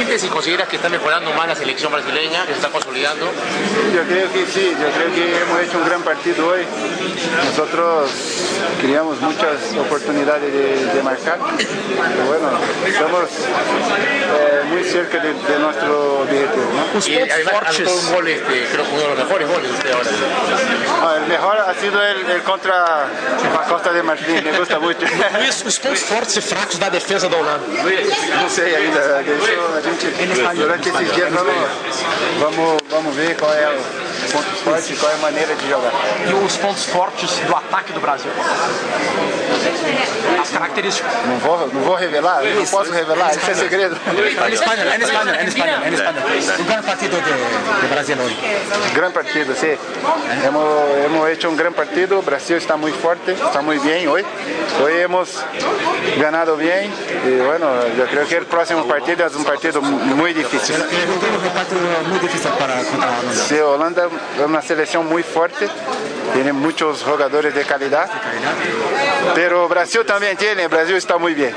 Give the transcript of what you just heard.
¿Sientes y consideras que está mejorando más la selección brasileña, que se está consolidando? Yo creo que sí, yo creo que hemos hecho un gran partido hoy. Nosotros creamos muchas oportunidades de, de marcar. Pero bueno, estamos eh, muy cerca de, de nuestro objetivo. ¿no? Y además anotó un gol, este, creo que uno de los mejores goles de usted ahora. Ah, el mejor ha sido el, el contra la Costa de Marfim, me gusta mucho. Luiz, os pontos fortes e fracos da defesa da Holanda. Não sei ainda, isso a gente durante esses dias vamos, vamos, vamos ver qual é o pontos fortes e qual é a maneira de jogar. E os pontos fortes do ataque do Brasil? As características. Não vou, não vou revelar? Não posso revelar? Isso é segredo. É espanhol, é espanhol, é espanhol. É. Um grande partido de, Brasil hoje. Grande partido, sim. Hemos, hemos hecho um grande partido. O Brasil está muito forte, está muito bem hoje. Hoje hemos ganado bem. E, bueno, eu creio que o próximo partido é um partido muito difícil. É um partido muito difícil para Sim, Holanda es una selección muy fuerte, tiene muchos jugadores de calidad, pero Brasil también tiene, Brasil está muy bien.